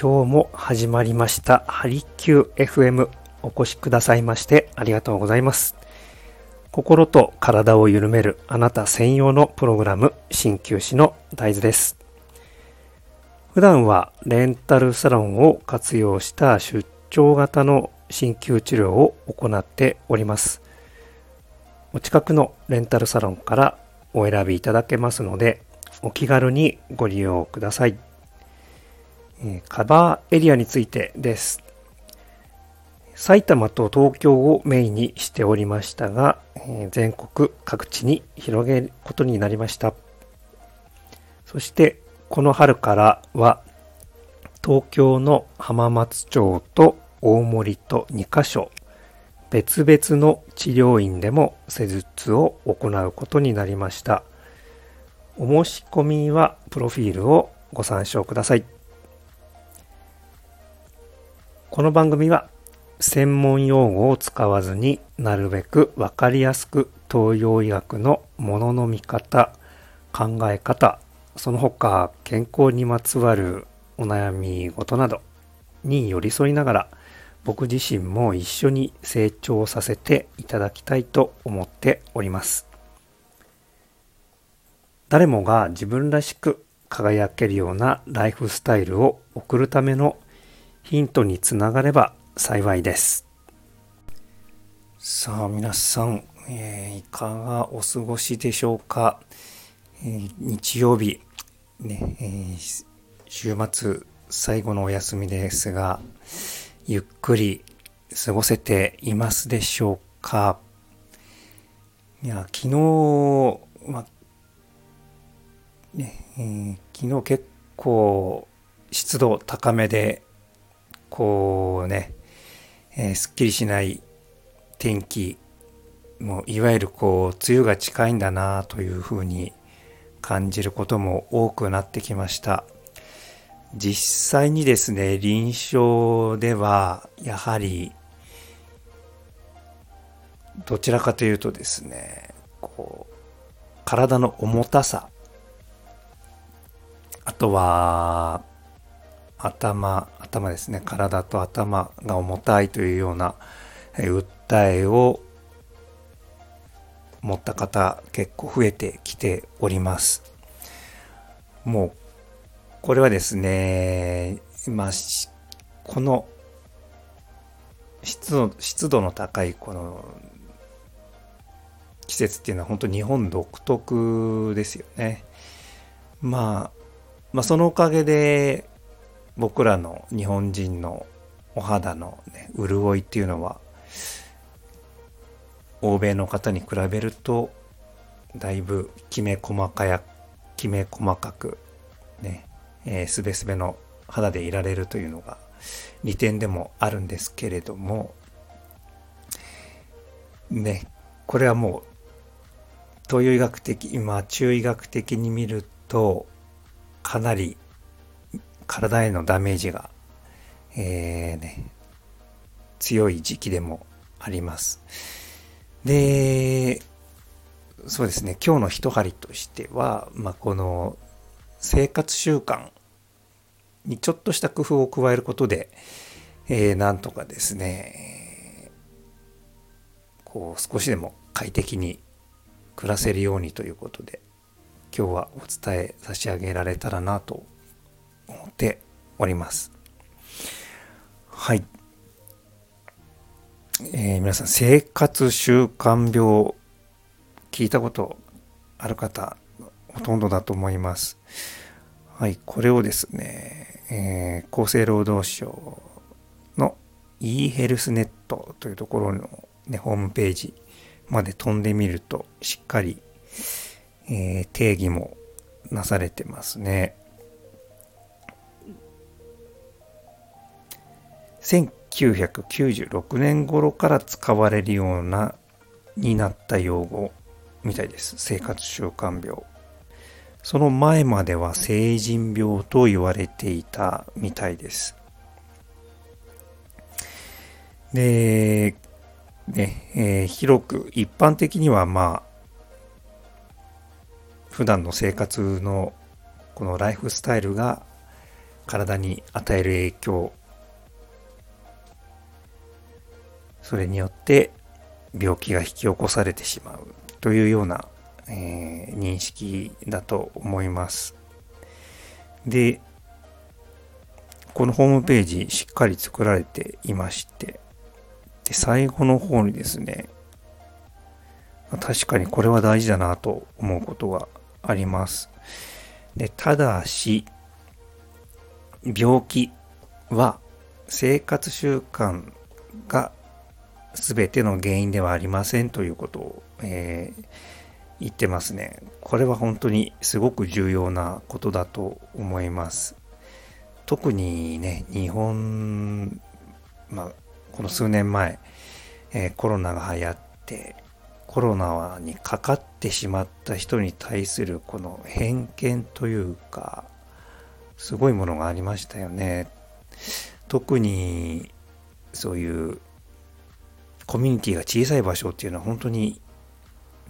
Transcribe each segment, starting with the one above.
今日も始まりました。ハリキュー FM お越しくださいましてありがとうございます。心と体を緩めるあなた専用のプログラム鍼灸師の大豆です。普段はレンタルサロンを活用した出張型の鍼灸治療を行っております。お近くのレンタルサロンからお選びいただけますのでお気軽にご利用ください。カバーエリアについてです。埼玉と東京をメインにしておりましたが、全国各地に広げることになりました。そしてこの春からは東京の浜松町と大森と2カ所別々の治療院でも施術を行うことになりました。お申し込みはプロフィールをご参照ください。この番組は専門用語を使わずになるべくわかりやすく東洋医学のものの見方、考え方、その他健康にまつわるお悩み事などに寄り添いながら僕自身も一緒に成長させていただきたいと思っております。誰もが自分らしく輝けるようなライフスタイルを送るためのヒントにつながれば幸いです。さあ皆さん、えー、いかがお過ごしでしょうか、えー、日曜日、ねえー、週末最後のお休みですがゆっくり過ごせていますでしょうか？いや昨日、まねえー、昨日結構湿度高めでこうね、えー、すっきりしない天気もういわゆるこう梅雨が近いんだなというふうに感じることも多くなってきました。実際にですね臨床ではやはりどちらかというとですねこう体の重たさあとは、頭、頭ですね。体と頭が重たいというような、え訴えを持った方結構増えてきております。もう、これはですね、ま、この湿度湿度の高いこの季節っていうのは本当日本独特ですよね。まあまあ、そのおかげで僕らの日本人のお肌の、ね、潤いっていうのは欧米の方に比べるとだいぶきめ細かやきめ細かくね、えー、すべすべの肌でいられるというのが利点でもあるんですけれどもねこれはもう東洋医学的今中医学的に見るとかなり体へのダメージが、えー、ね、強い時期でもあります。で、そうですね、今日の一針としては、まあ、この生活習慣にちょっとした工夫を加えることで、えー、なんとかですね、こう少しでも快適に暮らせるようにということで、今日はお伝え差し上げられたらなと思っております。はい。えー、皆さん、生活習慣病、聞いたことある方、ほとんどだと思います。はい、これをですね、えー、厚生労働省の e ヘルスネットというところの、ね、ホームページまで飛んでみると、しっかりえー、定義もなされてますね。1996年頃から使われるようなになった用語みたいです。生活習慣病。その前までは成人病と言われていたみたいです。で、ね、えー、広く一般的にはまあ普段の生活のこのライフスタイルが体に与える影響、それによって病気が引き起こされてしまうというような、えー、認識だと思います。で、このホームページしっかり作られていまして、で最後の方にですね、確かにこれは大事だなと思うことがあります。で、ただし、病気は生活習慣が全ての原因ではありませんということを、えー、言ってますね。これは本当にすごく重要なことだと思います。特にね、日本、まあ、この数年前、えー、コロナが流行って、コロナにかかってしまった人に対するこの偏見というか、すごいものがありましたよね。特にそういうコミュニティが小さい場所っていうのは本当に、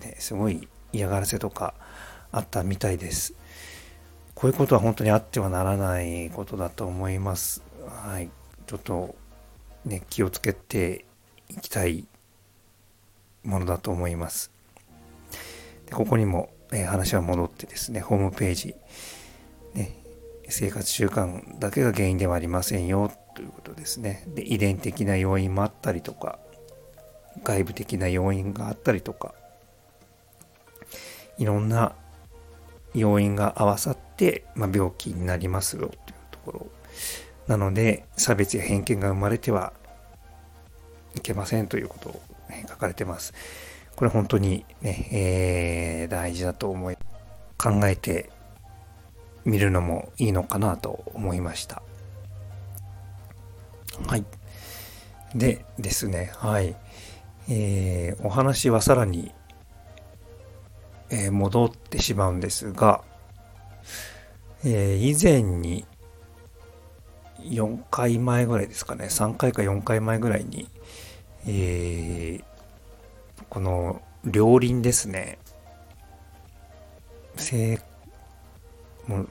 ね、すごい嫌がらせとかあったみたいです。こういうことは本当にあってはならないことだと思います。はい。ちょっとね、気をつけていきたいものだと思います。でここにも、えー、話は戻ってですね、ホームページ、ね、生活習慣だけが原因ではありませんよということですね。で、遺伝的な要因もあったりとか、外部的な要因があったりとか、いろんな要因が合わさって、まあ、病気になりますよというところ。なので、差別や偏見が生まれてはいけませんということを、書かれてます。これ本当にね、えー、大事だと思い、考えてみるのもいいのかなと思いました。はい。でですね、はい。えー、お話はさらに、えー、戻ってしまうんですが、えー、以前に4回前ぐらいですかね、3回か4回前ぐらいに、えー、この両輪ですね、もう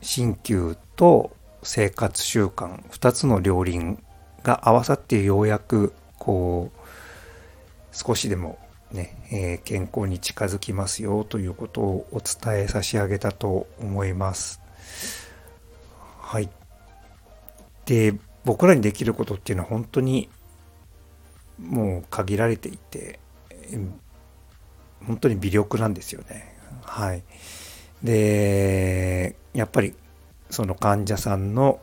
鍼灸と生活習慣2つの両輪が合わさってようやくこう少しでもね、えー、健康に近づきますよということをお伝え差し上げたと思います。はい。で、僕らにできることっていうのは本当にもう限られていて、本当に微力なんですよね。はい。で、やっぱりその患者さんの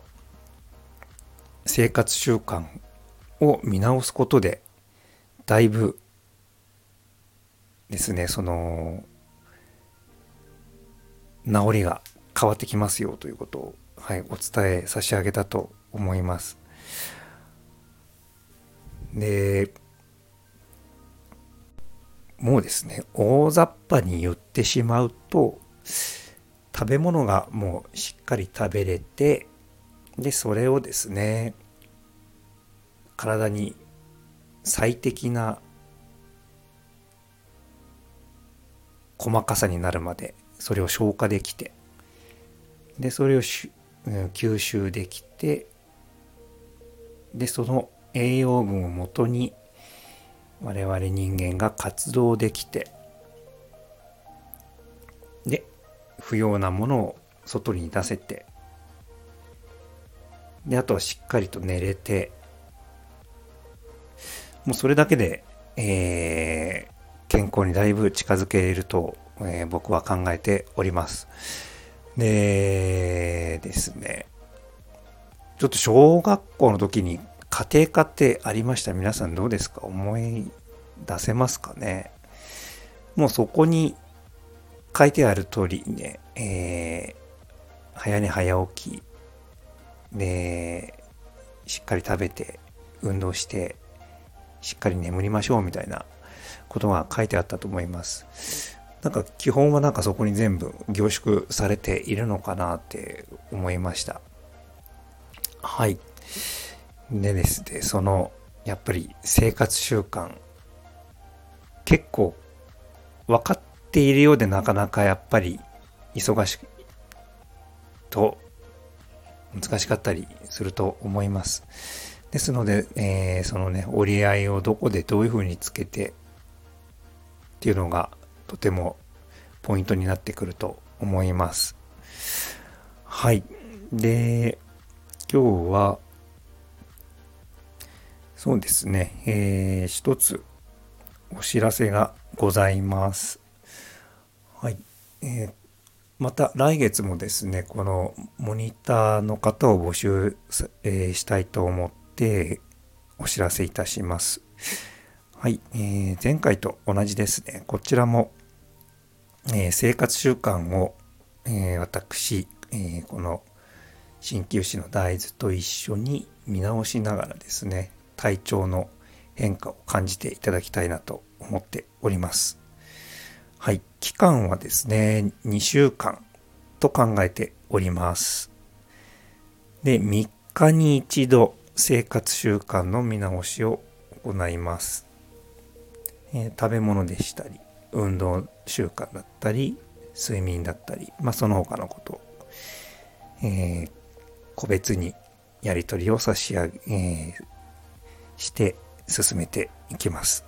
生活習慣を見直すことでだいぶですねその治りが変わってきますよということを、はい、お伝え差し上げたと思います。でもうですね大雑把に言ってしまうと食べ物がもうしっかり食べれてでそれをですね体に最適な細かさになるまでそれを消化できてでそれを吸収できてでその栄養分をもとに我々人間が活動できてで不要なものを外に出せてであとはしっかりと寝れてもうそれだけで、えー、健康にだいぶ近づけると、えー、僕は考えております。でですね、ちょっと小学校の時に家庭科ってありました。皆さんどうですか？思い出せますかね？もうそこに書いてある通りね、えー、早寝早起きで、しっかり食べて、運動して、しっかり眠りましょうみたいなことが書いてあったと思います。なんか基本はなんかそこに全部凝縮されているのかなって思いました。はい。でですね、その、やっぱり生活習慣、結構分かっているようでなかなかやっぱり忙しいと難しかったりすると思います。ですので、えー、そのね、折り合いをどこでどういうふうにつけてっていうのがとてもポイントになってくると思います。はい。で、今日は、そうですね、えー、一つお知らせがございます。はい。えー、また来月もですね、このモニターの方を募集、えー、したいと思ってお知らせいたします。はい、えー、前回と同じですね。こちらも、えー、生活習慣を、えー、私、えこの鍼灸師の大豆と一緒に見直しながらですね、体調の変化を感じていただきたいなと思っております。はい。期間はですね、2週間と考えております。で、3日に一度生活習慣の見直しを行います。えー、食べ物でしたり、運動習慣だったり、睡眠だったり、まあ、その他のことを、えー、個別にやり取りを差し上げ、えー、して進めていきます。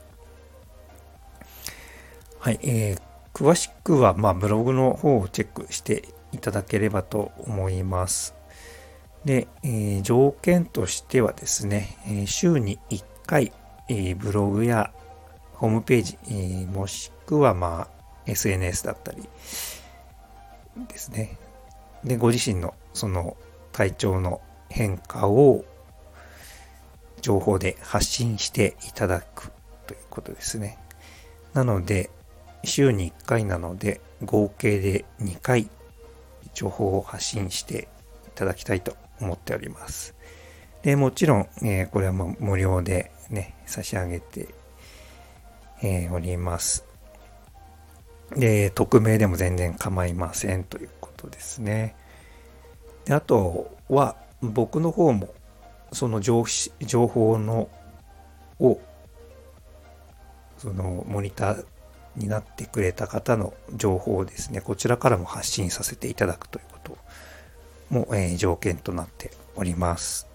はい、えー、詳しくは、まあ、ブログの方をチェックしていただければと思います。で、えー、条件としてはですね、えー、週に1回、えー、ブログやホームページ、えー、もしくは、まあ、SNS だったりですね。で、ご自身のその体調の変化を情報で発信していただくということですね。なので、週に1回なので、合計で2回情報を発信していただきたいと思っております。で、もちろん、えー、これはもう無料でね、差し上げて、えー、おります。で、匿名でも全然構いませんということですね。であとは、僕の方も、その情報の、を、そのモニターになってくれた方の情報をですね、こちらからも発信させていただくということも、えー、条件となっております。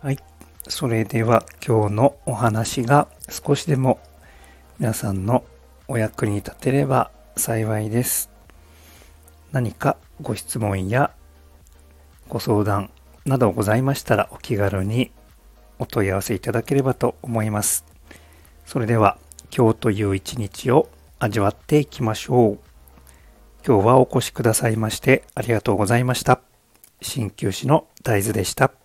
はい。それでは今日のお話が少しでも皆さんのお役に立てれば幸いです。何かご質問やご相談などございましたらお気軽にお問い合わせいただければと思います。それでは今日という一日を味わっていきましょう。今日はお越しくださいましてありがとうございました。鍼灸師の大豆でした。